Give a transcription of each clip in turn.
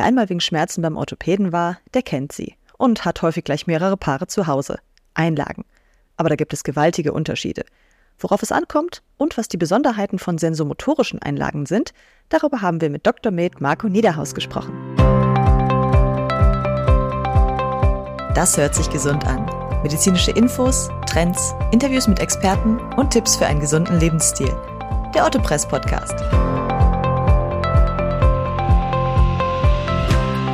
Wer einmal wegen Schmerzen beim Orthopäden war, der kennt sie und hat häufig gleich mehrere Paare zu Hause. Einlagen. Aber da gibt es gewaltige Unterschiede. Worauf es ankommt und was die Besonderheiten von sensomotorischen Einlagen sind, darüber haben wir mit Dr. Med Marco Niederhaus gesprochen. Das hört sich gesund an. Medizinische Infos, Trends, Interviews mit Experten und Tipps für einen gesunden Lebensstil. Der Ottopress Podcast.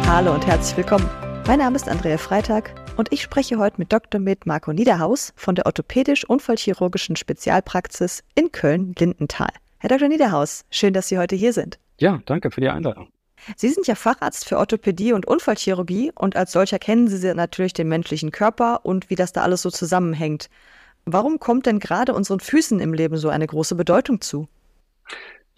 Hallo und herzlich willkommen. Mein Name ist Andrea Freitag und ich spreche heute mit Dr. Med Marco Niederhaus von der orthopädisch-unfallchirurgischen Spezialpraxis in Köln-Lindenthal. Herr Dr. Niederhaus, schön, dass Sie heute hier sind. Ja, danke für die Einladung. Sie sind ja Facharzt für Orthopädie und Unfallchirurgie und als solcher kennen Sie natürlich den menschlichen Körper und wie das da alles so zusammenhängt. Warum kommt denn gerade unseren Füßen im Leben so eine große Bedeutung zu?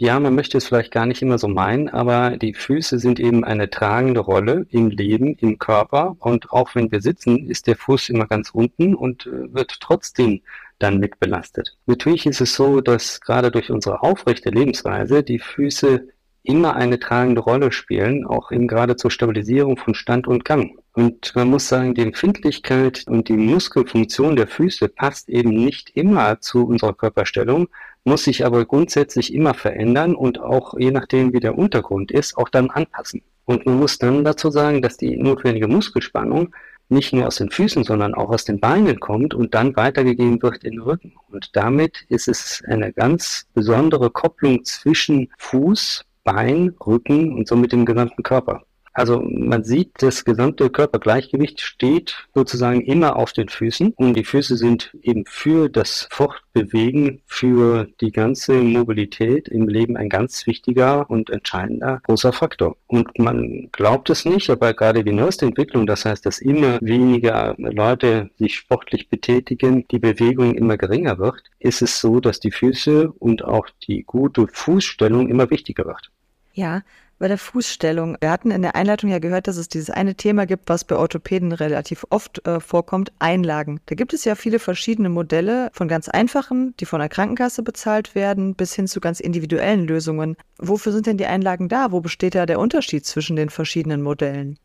Ja, man möchte es vielleicht gar nicht immer so meinen, aber die Füße sind eben eine tragende Rolle im Leben, im Körper. Und auch wenn wir sitzen, ist der Fuß immer ganz unten und äh, wird trotzdem dann mitbelastet. Natürlich ist es so, dass gerade durch unsere aufrechte Lebensweise die Füße immer eine tragende Rolle spielen, auch eben gerade zur Stabilisierung von Stand und Gang. Und man muss sagen, die Empfindlichkeit und die Muskelfunktion der Füße passt eben nicht immer zu unserer Körperstellung, muss sich aber grundsätzlich immer verändern und auch je nachdem, wie der Untergrund ist, auch dann anpassen. Und man muss dann dazu sagen, dass die notwendige Muskelspannung nicht nur aus den Füßen, sondern auch aus den Beinen kommt und dann weitergegeben wird in den Rücken. Und damit ist es eine ganz besondere Kopplung zwischen Fuß, Bein, Rücken und somit dem gesamten Körper. Also man sieht, das gesamte Körpergleichgewicht steht sozusagen immer auf den Füßen und die Füße sind eben für das Fortbewegen, für die ganze Mobilität im Leben ein ganz wichtiger und entscheidender großer Faktor. Und man glaubt es nicht, aber gerade die neueste Entwicklung, das heißt, dass immer weniger Leute sich sportlich betätigen, die Bewegung immer geringer wird, ist es so, dass die Füße und auch die gute Fußstellung immer wichtiger wird. Ja, bei der Fußstellung. Wir hatten in der Einleitung ja gehört, dass es dieses eine Thema gibt, was bei Orthopäden relativ oft äh, vorkommt, Einlagen. Da gibt es ja viele verschiedene Modelle, von ganz einfachen, die von der Krankenkasse bezahlt werden, bis hin zu ganz individuellen Lösungen. Wofür sind denn die Einlagen da? Wo besteht da der Unterschied zwischen den verschiedenen Modellen?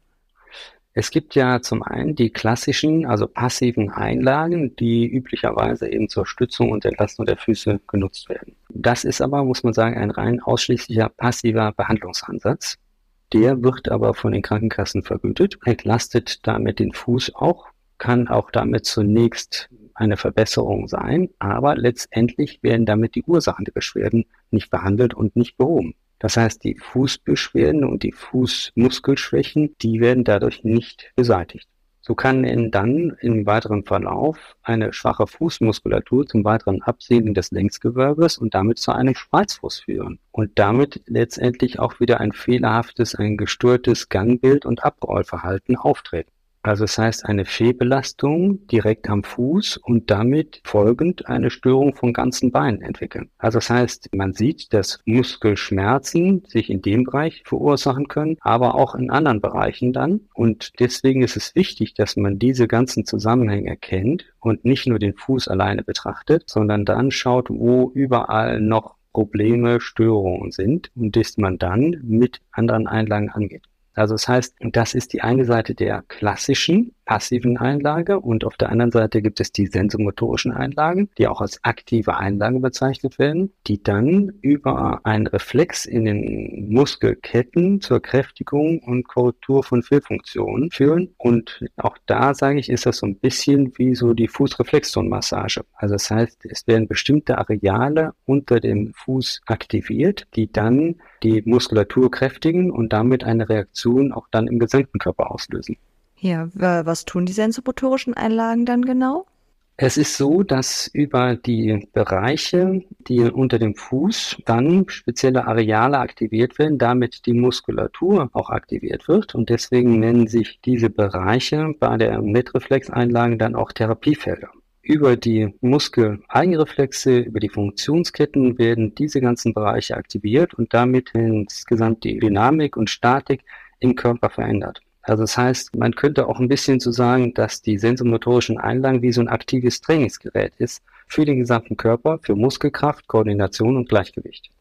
Es gibt ja zum einen die klassischen, also passiven Einlagen, die üblicherweise eben zur Stützung und Entlastung der Füße genutzt werden. Das ist aber, muss man sagen, ein rein ausschließlicher passiver Behandlungsansatz. Der wird aber von den Krankenkassen vergütet, entlastet damit den Fuß auch, kann auch damit zunächst eine Verbesserung sein, aber letztendlich werden damit die Ursachen der Beschwerden nicht behandelt und nicht behoben. Das heißt, die Fußbeschwerden und die Fußmuskelschwächen, die werden dadurch nicht beseitigt. So kann in dann im weiteren Verlauf eine schwache Fußmuskulatur zum weiteren Absinken des Längsgewölbes und damit zu einem Spreizfuß führen und damit letztendlich auch wieder ein fehlerhaftes, ein gestörtes Gangbild und Abrollverhalten auftreten. Also es das heißt eine Fehlbelastung direkt am Fuß und damit folgend eine Störung von ganzen Beinen entwickeln. Also das heißt, man sieht, dass Muskelschmerzen sich in dem Bereich verursachen können, aber auch in anderen Bereichen dann. Und deswegen ist es wichtig, dass man diese ganzen Zusammenhänge erkennt und nicht nur den Fuß alleine betrachtet, sondern dann schaut, wo überall noch Probleme, Störungen sind und dass man dann mit anderen Einlagen angeht. Also das heißt, das ist die eine Seite der klassischen passiven Einlage und auf der anderen Seite gibt es die sensomotorischen Einlagen, die auch als aktive Einlagen bezeichnet werden, die dann über einen Reflex in den Muskelketten zur Kräftigung und Korrektur von Fehlfunktionen führen. Und auch da sage ich, ist das so ein bisschen wie so die Fußreflexzonenmassage. Also das heißt, es werden bestimmte Areale unter dem Fuß aktiviert, die dann die Muskulatur kräftigen und damit eine Reaktion auch dann im gesamten Körper auslösen. Ja, was tun die sensomotorischen Einlagen dann genau? Es ist so, dass über die Bereiche, die unter dem Fuß dann spezielle Areale aktiviert werden, damit die Muskulatur auch aktiviert wird. Und deswegen nennen sich diese Bereiche bei der Mitreflexeinlagen dann auch Therapiefelder. Über die Muskeleigenreflexe, über die Funktionsketten werden diese ganzen Bereiche aktiviert und damit insgesamt die Dynamik und Statik im Körper verändert. Also das heißt, man könnte auch ein bisschen so sagen, dass die sensomotorischen Einlagen wie so ein aktives Trainingsgerät ist für den gesamten Körper, für Muskelkraft, Koordination und Gleichgewicht.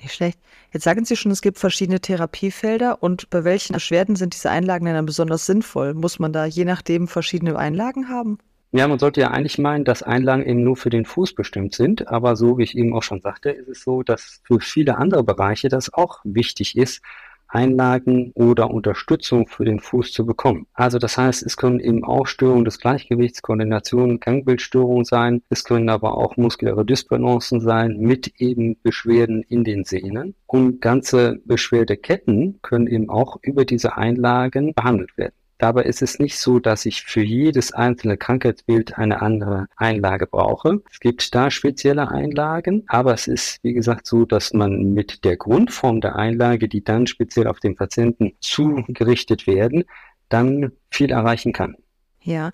Nicht schlecht. Jetzt sagen Sie schon, es gibt verschiedene Therapiefelder und bei welchen Beschwerden sind diese Einlagen dann besonders sinnvoll? Muss man da je nachdem verschiedene Einlagen haben? Ja, man sollte ja eigentlich meinen, dass Einlagen eben nur für den Fuß bestimmt sind, aber so wie ich eben auch schon sagte, ist es so, dass für viele andere Bereiche das auch wichtig ist, Einlagen oder Unterstützung für den Fuß zu bekommen. Also das heißt, es können eben auch Störungen des Gleichgewichts, Koordination, Gangbildstörungen sein. Es können aber auch muskuläre Dysbalancen sein mit eben Beschwerden in den Sehnen. Und ganze Beschwerdeketten können eben auch über diese Einlagen behandelt werden. Dabei ist es nicht so, dass ich für jedes einzelne Krankheitsbild eine andere Einlage brauche. Es gibt da spezielle Einlagen, aber es ist, wie gesagt, so, dass man mit der Grundform der Einlage, die dann speziell auf den Patienten zugerichtet werden, dann viel erreichen kann. Ja,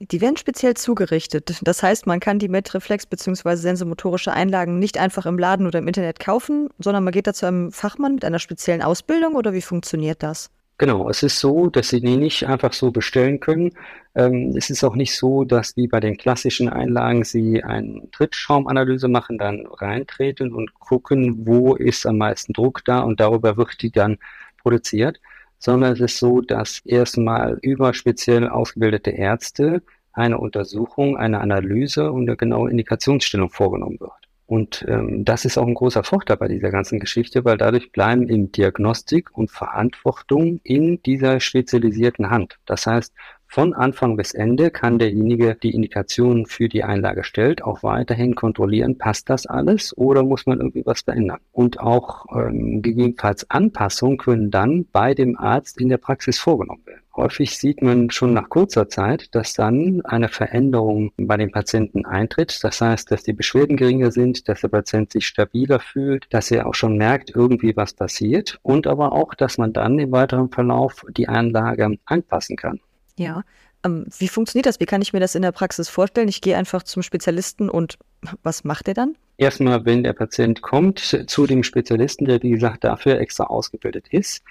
die werden speziell zugerichtet. Das heißt, man kann die Metreflex bzw. sensomotorische Einlagen nicht einfach im Laden oder im Internet kaufen, sondern man geht da zu einem Fachmann mit einer speziellen Ausbildung oder wie funktioniert das? Genau, es ist so, dass Sie die nicht einfach so bestellen können. Ähm, es ist auch nicht so, dass wie bei den klassischen Einlagen Sie eine Trittschraumanalyse machen, dann reintreten und gucken, wo ist am meisten Druck da und darüber wird die dann produziert, sondern es ist so, dass erstmal über speziell ausgebildete Ärzte eine Untersuchung, eine Analyse und eine genaue Indikationsstellung vorgenommen wird. Und ähm, das ist auch ein großer Vorteil bei dieser ganzen Geschichte, weil dadurch bleiben eben Diagnostik und Verantwortung in dieser spezialisierten Hand. Das heißt, von Anfang bis Ende kann derjenige die Indikationen für die Einlage stellt, auch weiterhin kontrollieren, passt das alles oder muss man irgendwie was verändern. Und auch ähm, gegebenenfalls Anpassungen können dann bei dem Arzt in der Praxis vorgenommen werden. Häufig sieht man schon nach kurzer Zeit, dass dann eine Veränderung bei den Patienten eintritt. Das heißt, dass die Beschwerden geringer sind, dass der Patient sich stabiler fühlt, dass er auch schon merkt, irgendwie was passiert und aber auch, dass man dann im weiteren Verlauf die Anlage anpassen kann. Ja. Ähm, wie funktioniert das? Wie kann ich mir das in der Praxis vorstellen? Ich gehe einfach zum Spezialisten und was macht er dann? Erstmal, wenn der Patient kommt zu dem Spezialisten, der wie gesagt dafür extra ausgebildet ist,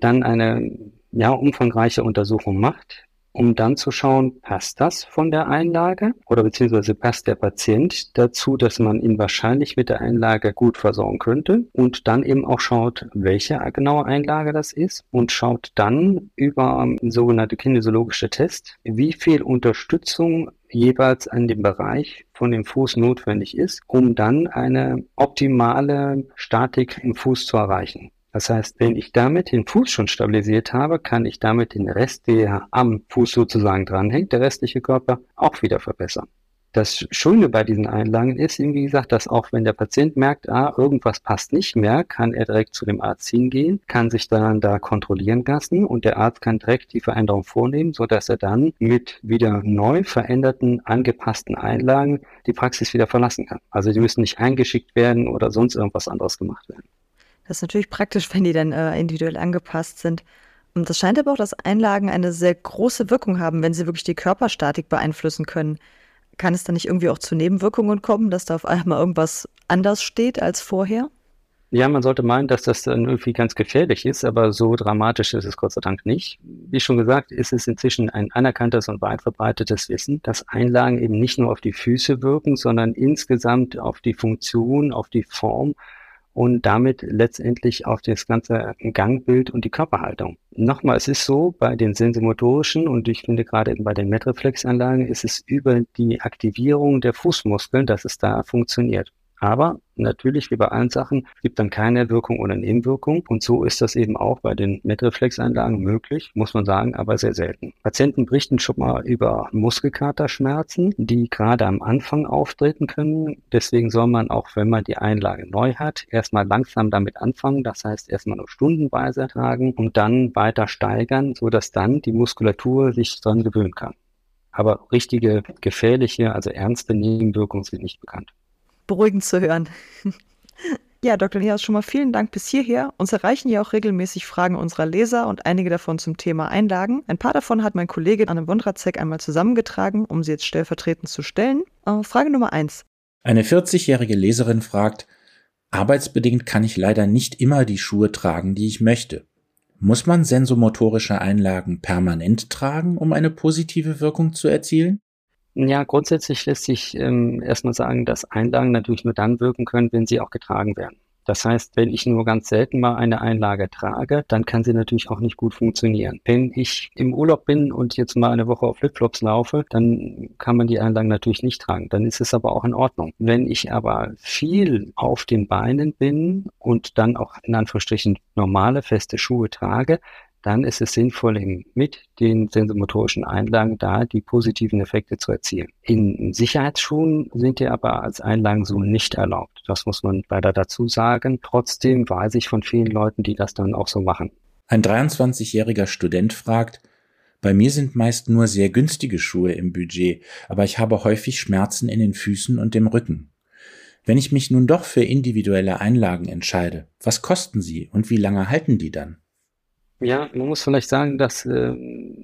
dann eine ja, umfangreiche Untersuchung macht, um dann zu schauen, passt das von der Einlage oder beziehungsweise passt der Patient dazu, dass man ihn wahrscheinlich mit der Einlage gut versorgen könnte und dann eben auch schaut, welche genaue Einlage das ist und schaut dann über sogenannte kinesiologische Test, wie viel Unterstützung jeweils an dem Bereich von dem Fuß notwendig ist, um dann eine optimale Statik im Fuß zu erreichen. Das heißt, wenn ich damit den Fuß schon stabilisiert habe, kann ich damit den Rest, der am Fuß sozusagen dranhängt, der restliche Körper, auch wieder verbessern. Das Schöne bei diesen Einlagen ist, wie gesagt, dass auch wenn der Patient merkt, ah, irgendwas passt nicht mehr, kann er direkt zu dem Arzt hingehen, kann sich dann da kontrollieren lassen und der Arzt kann direkt die Veränderung vornehmen, so dass er dann mit wieder neu veränderten, angepassten Einlagen die Praxis wieder verlassen kann. Also die müssen nicht eingeschickt werden oder sonst irgendwas anderes gemacht werden. Das ist natürlich praktisch, wenn die dann äh, individuell angepasst sind. Und das scheint aber auch, dass Einlagen eine sehr große Wirkung haben, wenn sie wirklich die Körperstatik beeinflussen können. Kann es dann nicht irgendwie auch zu Nebenwirkungen kommen, dass da auf einmal irgendwas anders steht als vorher? Ja, man sollte meinen, dass das dann irgendwie ganz gefährlich ist, aber so dramatisch ist es Gott sei Dank nicht. Wie schon gesagt, ist es inzwischen ein anerkanntes und weit verbreitetes Wissen, dass Einlagen eben nicht nur auf die Füße wirken, sondern insgesamt auf die Funktion, auf die Form und damit letztendlich auf das ganze Gangbild und die Körperhaltung. Nochmal, es ist so, bei den sensomotorischen und ich finde gerade bei den Metreflexanlagen ist es über die Aktivierung der Fußmuskeln, dass es da funktioniert. Aber natürlich, wie bei allen Sachen, gibt dann keine Wirkung oder Nebenwirkung. Und so ist das eben auch bei den Metreflexeinlagen möglich, muss man sagen, aber sehr selten. Patienten berichten schon mal über Muskelkaterschmerzen, die gerade am Anfang auftreten können. Deswegen soll man auch, wenn man die Einlage neu hat, erstmal langsam damit anfangen. Das heißt, erstmal nur stundenweise tragen und dann weiter steigern, sodass dann die Muskulatur sich dran gewöhnen kann. Aber richtige gefährliche, also ernste Nebenwirkungen sind nicht bekannt beruhigend zu hören. Ja, Dr. Nias, schon mal vielen Dank bis hierher. Uns erreichen ja auch regelmäßig Fragen unserer Leser und einige davon zum Thema Einlagen. Ein paar davon hat mein Kollege Anne Wondratzek einmal zusammengetragen, um sie jetzt stellvertretend zu stellen. Äh, Frage Nummer eins. Eine 40-jährige Leserin fragt, arbeitsbedingt kann ich leider nicht immer die Schuhe tragen, die ich möchte. Muss man sensomotorische Einlagen permanent tragen, um eine positive Wirkung zu erzielen? Ja, grundsätzlich lässt sich ähm, erstmal sagen, dass Einlagen natürlich nur dann wirken können, wenn sie auch getragen werden. Das heißt, wenn ich nur ganz selten mal eine Einlage trage, dann kann sie natürlich auch nicht gut funktionieren. Wenn ich im Urlaub bin und jetzt mal eine Woche auf Flipflops laufe, dann kann man die Einlagen natürlich nicht tragen. Dann ist es aber auch in Ordnung. Wenn ich aber viel auf den Beinen bin und dann auch in Anführungsstrichen normale feste Schuhe trage, dann ist es sinnvoll, mit den sensomotorischen Einlagen da die positiven Effekte zu erzielen. In Sicherheitsschuhen sind die aber als Einlagen so nicht erlaubt. Das muss man leider dazu sagen. Trotzdem weiß ich von vielen Leuten, die das dann auch so machen. Ein 23-jähriger Student fragt, bei mir sind meist nur sehr günstige Schuhe im Budget, aber ich habe häufig Schmerzen in den Füßen und dem Rücken. Wenn ich mich nun doch für individuelle Einlagen entscheide, was kosten sie und wie lange halten die dann? Ja, man muss vielleicht sagen, dass äh,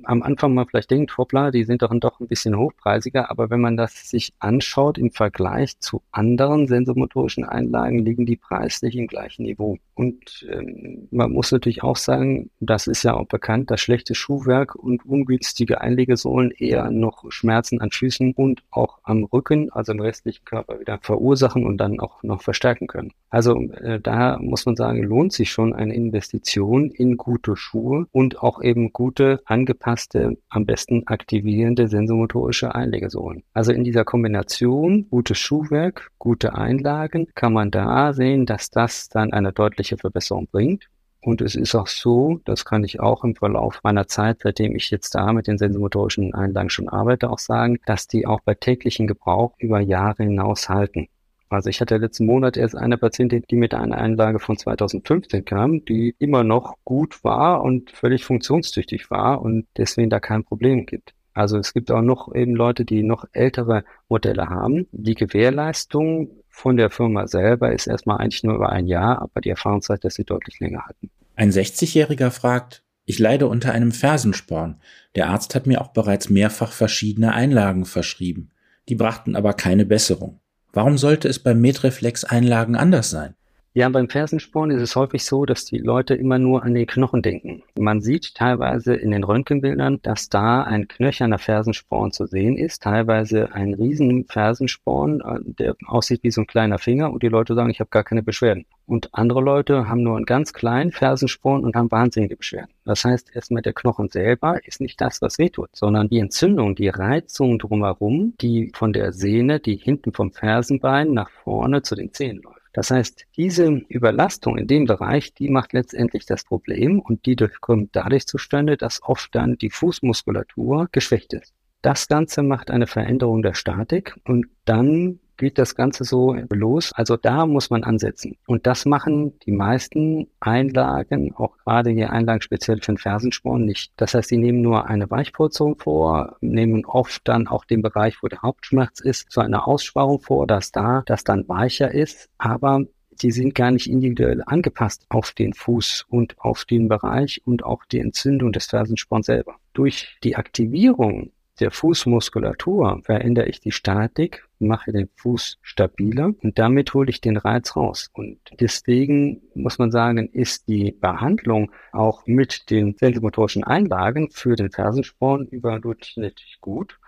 am Anfang man vielleicht denkt, hoppla, die sind doch doch ein bisschen hochpreisiger, aber wenn man das sich anschaut im Vergleich zu anderen sensomotorischen Einlagen, liegen die preislich im gleichen Niveau. Und ähm, man muss natürlich auch sagen, das ist ja auch bekannt, dass schlechtes Schuhwerk und ungünstige Einlegesohlen eher noch Schmerzen an Füßen und auch am Rücken, also im restlichen Körper wieder verursachen und dann auch noch verstärken können. Also äh, da muss man sagen, lohnt sich schon eine Investition in gute Schuhe und auch eben gute, angepasste, am besten aktivierende sensomotorische Einlegesohlen. Also in dieser Kombination gutes Schuhwerk, gute Einlagen kann man da sehen, dass das dann eine deutliche Verbesserung bringt. Und es ist auch so, das kann ich auch im Verlauf meiner Zeit, seitdem ich jetzt da mit den sensomotorischen Einlagen schon arbeite, auch sagen, dass die auch bei täglichen Gebrauch über Jahre hinaus halten. Also ich hatte letzten Monat erst eine Patientin, die mit einer Einlage von 2015 kam, die immer noch gut war und völlig funktionstüchtig war und deswegen da kein Problem gibt. Also es gibt auch noch eben Leute, die noch ältere Modelle haben. Die Gewährleistung von der Firma selber ist erstmal eigentlich nur über ein Jahr, aber die Erfahrungszeit, dass sie deutlich länger hatten. Ein 60-Jähriger fragt, ich leide unter einem Fersensporn. Der Arzt hat mir auch bereits mehrfach verschiedene Einlagen verschrieben. Die brachten aber keine Besserung. Warum sollte es beim Metreflex-Einlagen anders sein? Ja, beim Fersensporn ist es häufig so, dass die Leute immer nur an die Knochen denken. Man sieht teilweise in den Röntgenbildern, dass da ein knöcherner Fersensporn zu sehen ist, teilweise ein riesen Fersensporn, äh, der aussieht wie so ein kleiner Finger und die Leute sagen, ich habe gar keine Beschwerden. Und andere Leute haben nur einen ganz kleinen Fersensporn und haben wahnsinnige Beschwerden. Das heißt, erstmal der Knochen selber ist nicht das, was wehtut, sondern die Entzündung, die Reizung drumherum, die von der Sehne, die hinten vom Fersenbein nach vorne zu den Zehen läuft. Das heißt, diese Überlastung in dem Bereich, die macht letztendlich das Problem und die kommt dadurch zustande, dass oft dann die Fußmuskulatur geschwächt ist. Das Ganze macht eine Veränderung der Statik und dann geht das Ganze so los. Also da muss man ansetzen. Und das machen die meisten Einlagen, auch gerade hier Einlagen speziell für den Fersensporn, nicht. Das heißt, sie nehmen nur eine Weichpolsterung vor, nehmen oft dann auch den Bereich, wo der Hauptschmerz ist, so eine Aussparung vor, dass da das dann weicher ist. Aber die sind gar nicht individuell angepasst auf den Fuß und auf den Bereich und auch die Entzündung des Fersensporns selber. Durch die Aktivierung der Fußmuskulatur verändere ich die Statik, mache den Fuß stabiler und damit hole ich den Reiz raus. Und deswegen muss man sagen, ist die Behandlung auch mit den sensomotorischen Einlagen für den Fersensporn überdurchschnittlich gut.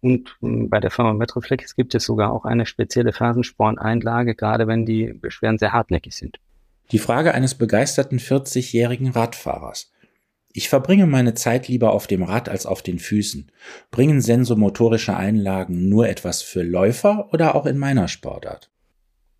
Und hm, bei der Firma Metroflex gibt es sogar auch eine spezielle Fersensporneinlage, gerade wenn die Beschwerden sehr hartnäckig sind. Die Frage eines begeisterten 40-jährigen Radfahrers. Ich verbringe meine Zeit lieber auf dem Rad als auf den Füßen. Bringen sensomotorische Einlagen nur etwas für Läufer oder auch in meiner Sportart?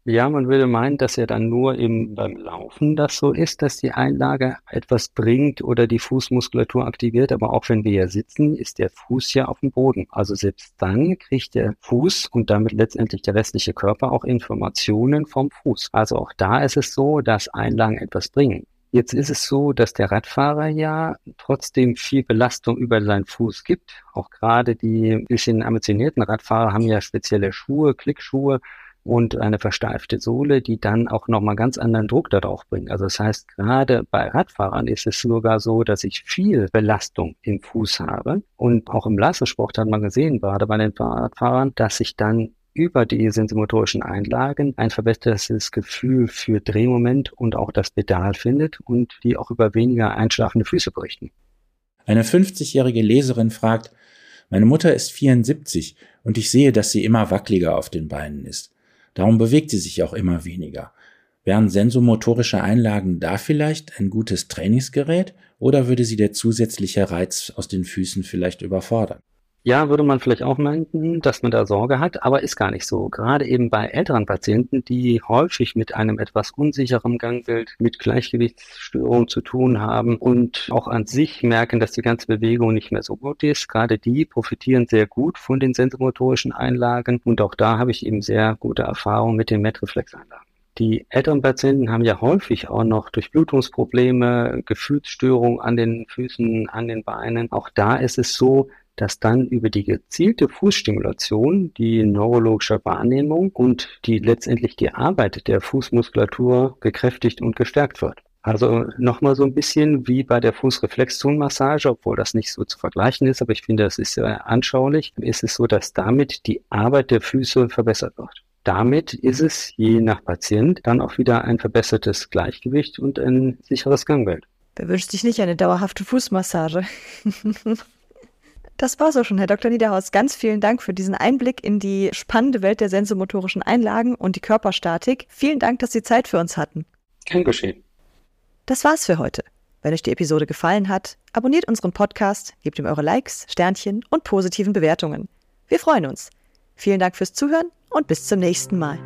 Ja, man würde meinen, dass ja dann nur eben beim Laufen das so ist, dass die Einlage etwas bringt oder die Fußmuskulatur aktiviert. Aber auch wenn wir hier sitzen, ist der Fuß ja auf dem Boden. Also selbst dann kriegt der Fuß und damit letztendlich der restliche Körper auch Informationen vom Fuß. Also auch da ist es so, dass Einlagen etwas bringen. Jetzt ist es so, dass der Radfahrer ja trotzdem viel Belastung über seinen Fuß gibt. Auch gerade die bisschen ambitionierten Radfahrer haben ja spezielle Schuhe, Klickschuhe und eine versteifte Sohle, die dann auch nochmal ganz anderen Druck darauf bringen. Also das heißt, gerade bei Radfahrern ist es sogar so, dass ich viel Belastung im Fuß habe. Und auch im Leistungssport hat man gesehen, gerade bei den Radfahrern, dass sich dann über die sensomotorischen Einlagen ein verbessertes Gefühl für Drehmoment und auch das Pedal findet und die auch über weniger einschlafende Füße berichten. Eine 50-jährige Leserin fragt, meine Mutter ist 74 und ich sehe, dass sie immer wackeliger auf den Beinen ist. Darum bewegt sie sich auch immer weniger. Wären sensomotorische Einlagen da vielleicht ein gutes Trainingsgerät oder würde sie der zusätzliche Reiz aus den Füßen vielleicht überfordern? Ja, würde man vielleicht auch meinen, dass man da Sorge hat, aber ist gar nicht so. Gerade eben bei älteren Patienten, die häufig mit einem etwas unsicheren Gangbild, mit Gleichgewichtsstörungen zu tun haben und auch an sich merken, dass die ganze Bewegung nicht mehr so gut ist, gerade die profitieren sehr gut von den sensomotorischen Einlagen und auch da habe ich eben sehr gute Erfahrungen mit den Metreflex-Einlagen. Die älteren Patienten haben ja häufig auch noch Durchblutungsprobleme, Gefühlsstörungen an den Füßen, an den Beinen. Auch da ist es so, dass dann über die gezielte Fußstimulation die neurologische Wahrnehmung und die letztendlich die Arbeit der Fußmuskulatur gekräftigt und gestärkt wird. Also nochmal so ein bisschen wie bei der Fußreflexzonenmassage, obwohl das nicht so zu vergleichen ist, aber ich finde, das ist sehr anschaulich, ist es so, dass damit die Arbeit der Füße verbessert wird. Damit ist es je nach Patient dann auch wieder ein verbessertes Gleichgewicht und ein sicheres Gangbild. Wer wünscht sich nicht eine dauerhafte Fußmassage? Das war's auch schon, Herr Dr. Niederhaus. Ganz vielen Dank für diesen Einblick in die spannende Welt der sensomotorischen Einlagen und die Körperstatik. Vielen Dank, dass Sie Zeit für uns hatten. Kein Geschehen. Das war's für heute. Wenn euch die Episode gefallen hat, abonniert unseren Podcast, gebt ihm eure Likes, Sternchen und positiven Bewertungen. Wir freuen uns. Vielen Dank fürs Zuhören und bis zum nächsten Mal.